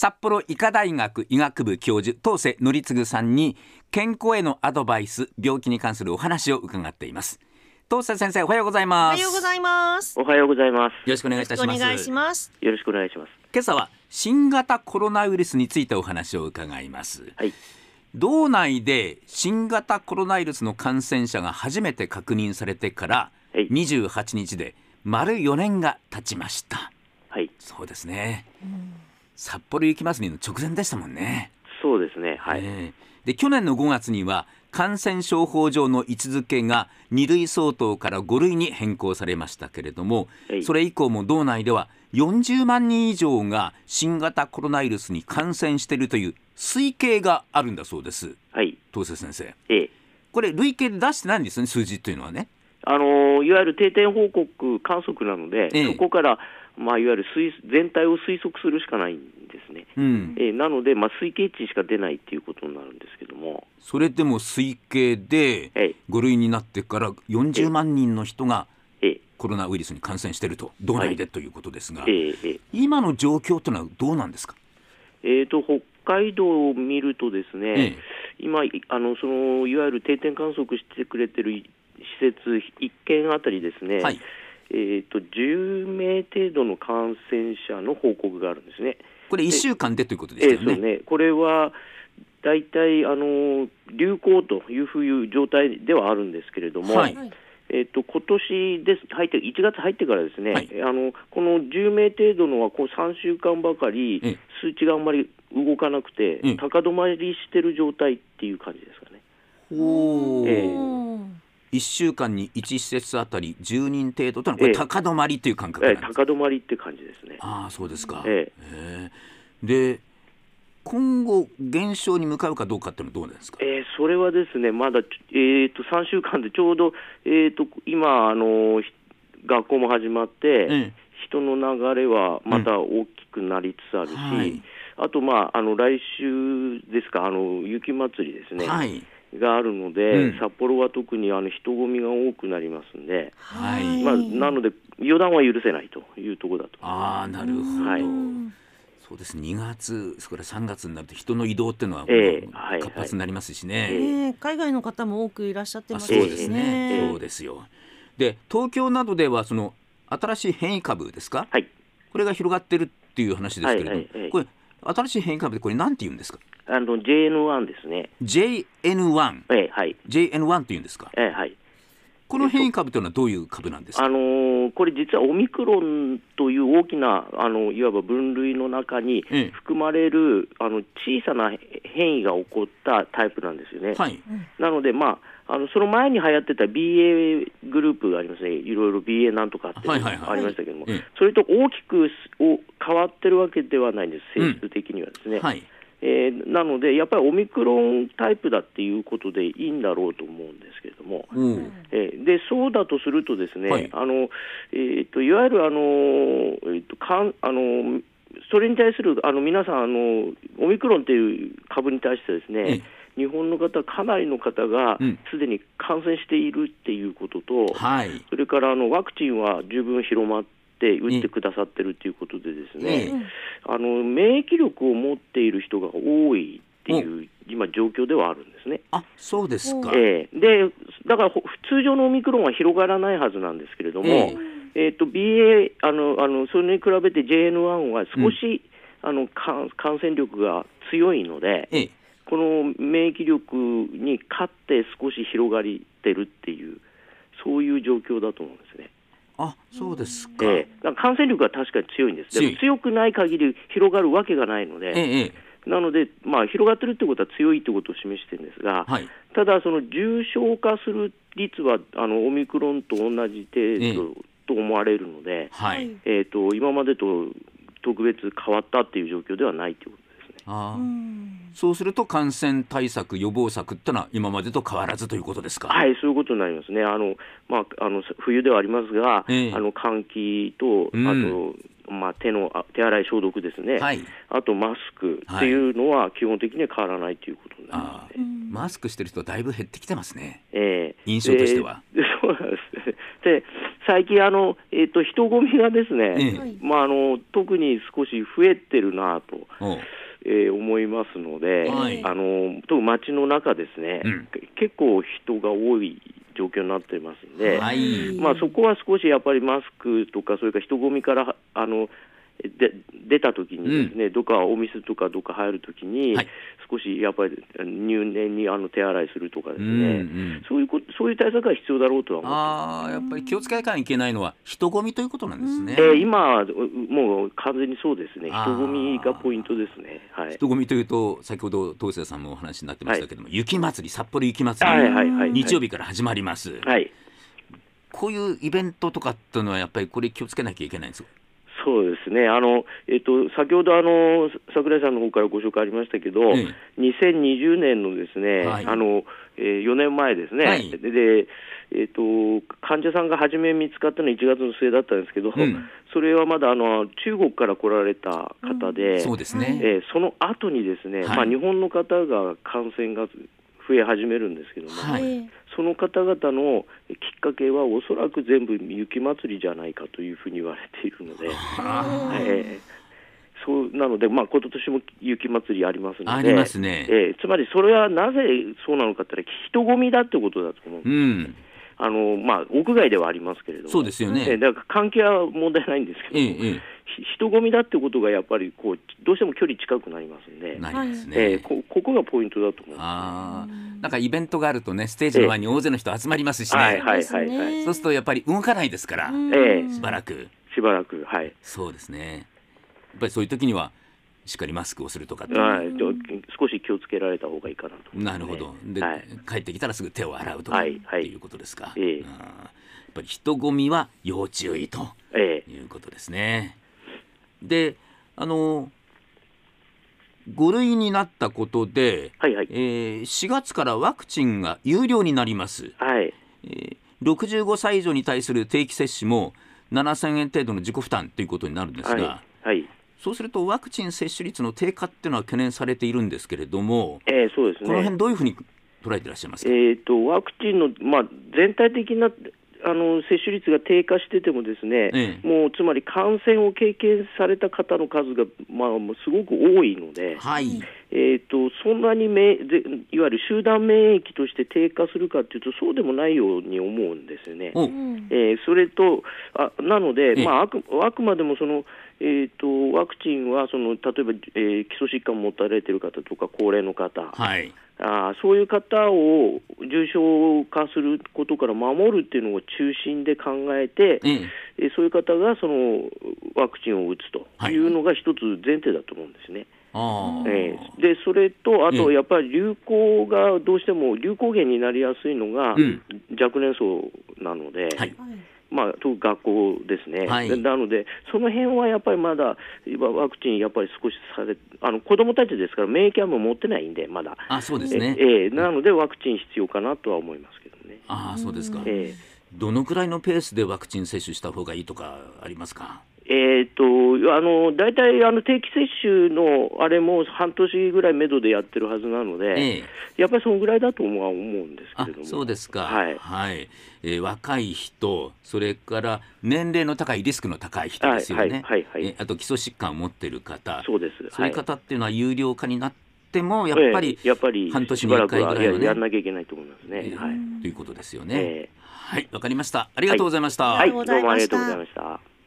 札幌医科大学医学部教授当世則次さんに健康へのアドバイス病気に関するお話を伺っています。当世先生おはようございます。おはようございます。おはようございます。よろしくお願いいたします。お願いします。よろしくお願いします。今朝は新型コロナウイルスについてお話を伺います。はい。道内で新型コロナウイルスの感染者が初めて確認されてからはい。28日で丸4年が経ちました。はい。そうですね、札幌雪まつりの直前でしたもんね、そうですね。はい。ええで去年の5月には感染症法上の位置づけが2類相当から5類に変更されましたけれども、はいそれ以降も道内では40万人以上が新型コロナウイルスに感染しているという推計があるんだそうですはい。東瀬先生ええ。これ累計で出してないんですよね数字というのはねあのーいわゆる定点報告観測なので、ええそこから、まあ、いわゆる推全体を推測するしかないんですね。うんええなので、まあ、推計値しか出ないっていうことになるんですけども、それでも推計でええ5類になってから40万人の人がええ。コロナウイルスに感染していると道内でということですが、ええ。ええ。今の状況というのはどうなんですか？えー、と北海道を見るとですね、ええ今いあのその、いわゆる定点観測してくれてる施設1件あたりですね、はいえー、と10名程度の感染者の報告があるんですね。これ1週間でということでえしたよね。えそうね。これは大体あの流行というふういう状態ではあるんですけれども、はい。えっと今年です。入って1月入ってからですね、はい。あのこの10名程度のはこう3週間ばかりええ。数値があんまり動かなくて、ええ。高止まりしてる状態っていう感じですかね。おー。ええ。うん1週間に1施設あたり10人程度というのはこれええ。高止まりという感覚ええなんですか、高止まりって感じですね。ああそうですか、ええ。え。で今後減少に向かうかどうかっていうのはどうなんですか、えーそれはですね、まだ、えー、と3週間でちょうど、えー、と今あの、ひ学校も始まって、え人の流れはまた大きくなりつつあるし、はい。あと、まあ、あの来週ですか、あの雪まつりですね、はいがあるので、うん。札幌は特にあの人混みが多くなりますんで、はい。まあ、なので、予断は許せないというところだと。ああなるほど、はい。そうです2月それから3月になると人の移動っていうのは活発になりますしね、ええ。ねえ。海外の方も多くいらっしゃってあますそうですね、ええ。そうですよ。で東京などではその新しい変異株ですか？はい。これが広がってるっていう話ですけれども、はいはいはい。これ新しい変異株でこれなんて言うんですか？あの JN1 ですね、JN1 ええはい、JN1 って言うんですか？ええはい。この変異株というのはどういう株なんですか？あのーこれ実はオミクロンという大きなあのいわば分類の中にええ。含まれるあの小さな変異が起こったタイプなんですよね。はい。なので、まあ、あのその前に流行ってた BA グループがありますね、いろいろ BA なんとかってありましたけども、ええ。それと大きくお変わってるわけではないんです、性質的にはですね。はいえーなので、やっぱりオミクロンタイプだっていうことでいいんだろうと思うんですけれども。おうえーでそうだとすると、ですね、はい。あのえー、といわゆるあの、えー、とかんあのそれに対するあの皆さんあの、オミクロンという株に対してですね、ええ。日本の方、かなりの方がうん。すでに感染しているっていうことと、はい。それからあのワクチンは十分広まって、打ってくださってるということで、ですね、ええあの免疫力を持っている人が多いっていう、今、状況ではあるん。ですね。あそうですか、ええでだからほ通常のオミクロンは広がらないはずなん。ですけれども、ええーと BA あのあの、それに比べて JN1 は少し、あの感感染力が強いので、ええこの免疫力に勝って少し広がってるっていう、そういう状況だと思うん。ですね。あそうですか、ええ。だから感染力は確かに強いんです、で強い。も強くない限り広がるわけがないので、ええええ。なので、まあ、広がってるってことは強いってことを示してるんですが、はい。ただ、その重症化する率はあのオミクロンと同じ程度と思われるので、はい、えー、と今までと特別変わったっていう状況ではないということですね。あそうすると感染対策予防策ってのは今までと変わらずということですか？はい、そういうことになりますね。あのまあ、あの冬ではありますが、ええ。あの換気と、うん。あと、まあ、手のあ手洗い消毒ですね、はい。あとマスクっていうのは基本的には変わらないということになりまあすね。ー。マスクしてる人だいぶ減ってきてますね。ええ。印象としては。でそうなんです。ね。で最近あの、えっと人混みがですね、ええ。はいまあ、あの特に少し増えてるなとえー思いますので、はい。あの特に街の中ですね、うん。け結構人が多い状況になってますんで、はい。まあ、そこは少しやっぱりマスクとか、それから人混みからあので出たときにですね、どっかお店とかどっか入るときに、はい。少しやっぱり入念にあの手洗いするとかですね、うんうんそういうことそういう対策が必要だろうとは思。ああやっぱり気をつけなきゃいけないのは人混みということなんですね。えー今はうもう完全にそうですね、人混みがポイントですね。はい、人混みというと先ほど東瀬さんもお話になってましたけども、雪祭り札幌雪まつり、はいはいはい、日曜日から始まります、はい、こういうイベントとかっていうのはやっぱりこれ気をつけなきゃいけないんですよ。そうですね、あのえっと、先ほどあの櫻井さんの方からご紹介ありましたけど、え2020年のですね、はい。あのえー4年前ですね、はい。ででえっと患者さんが初め見つかったのは1月の末だったんですけど、うん。それはまだあの中国から来られた方で、そうですね、えーその後にですね、はい。まあ、日本の方が感染が増え始めるんですけども、はい。えその方々のきっかけはおそらく全部雪まつりじゃないかというふうに言われているので。あえーそうなので、まあ、今年も雪まつりありますので、ありますね。えーつまりそれはなぜそうなのかって言ったら、人混みだってことだと思う、うん。あのまあ、屋外ではありますけれども、そうですよね。えーだから関係は問題ないんですけど、ええ人混みだってことがやっぱりこう、どうしても距離近くなりますんで。え、なりますね、えーこここがポイントだと思いまああなんかイベントがあるとねステージの前に大勢の人集まりますしす。ね、はいはいですはい。はい、ね。そうするとやっぱり動かないですから、うん。ええ。しばらく。しばらく、はい。そうですね。やっぱりそういう時にはしっかりマスクをするとかってはい、ちょ少し気をつけられた方がいいかなと思いますね、なるほど。で、はい。帰ってきたらすぐ手を洗うとか、はいはい。っていうことですか。ええ。うん。やっぱり人混みは要注意とええ。いうことですね。で、あの5類になったことで、はいはいえー4月からワクチンが有料になります。はいえー65歳以上に対する定期接種も7000円程度の自己負担ということになるんですが、はいはいそうするとワクチン接種率の低下っていうのは懸念されているんですけれども、ええそうですね。この辺どういうふうに捉えていらっしゃいますか？えー、とワクチンの、まあ、全体的なあの接種率が低下してても、ですね、ええもうつまり感染を経験された方の数が、まあ、すごく多いので、はい。えー、とそんなにめぜいわゆる集団免疫として低下するかというと、そうでもないように思うんですよね。お、うんえーそれとあなので、ええまあ、あくあくまでもその、えー、とワクチンはその例えば、えー基礎疾患を持たれている方とか高齢の方、はい。あーそういう方を重症化することから守るっていうのを中心で考えて、ええ、えーそういう方がそのワクチンを打つとはいいうのが一つ前提だと思うんですね。ああ、えーでそれと、あええとやっぱり流行がどうしても流行源になりやすいのがうん若年層なので、はい。はいまあ、特に学校ですね、はいでなので、その辺はやっぱりまだワクチン、やっぱり少しされあの子どもたちですから、免疫はもう持ってないんで、まだ。あ、そうですね。ええなので、ワクチン必要かなとは思いますけどね。ああ、そうですか。えどのくらいのペースでワクチン接種した方がいいとかありますか？ええーとあの大体あの定期接種のあれも半年ぐらいめどでやってるはずなので、ええ。やっぱりそのぐらいだと思う思うんですけども。そうですか、はいえー若い人、それから年齢の高いリスクの高い人ですよね、はいはいはいはいえーあと基礎疾患を持っている方、そうです。そういうは方っていうのは有料化になっても、やっぱり、ええやっぱり半年に一しばらくは回ぐらいはねややんなきゃいけないと思いますね。えーはい。ということですよね。えはい、わかりました。ありがとうございました。はい、ありがとうございましたどうもありがとうございました。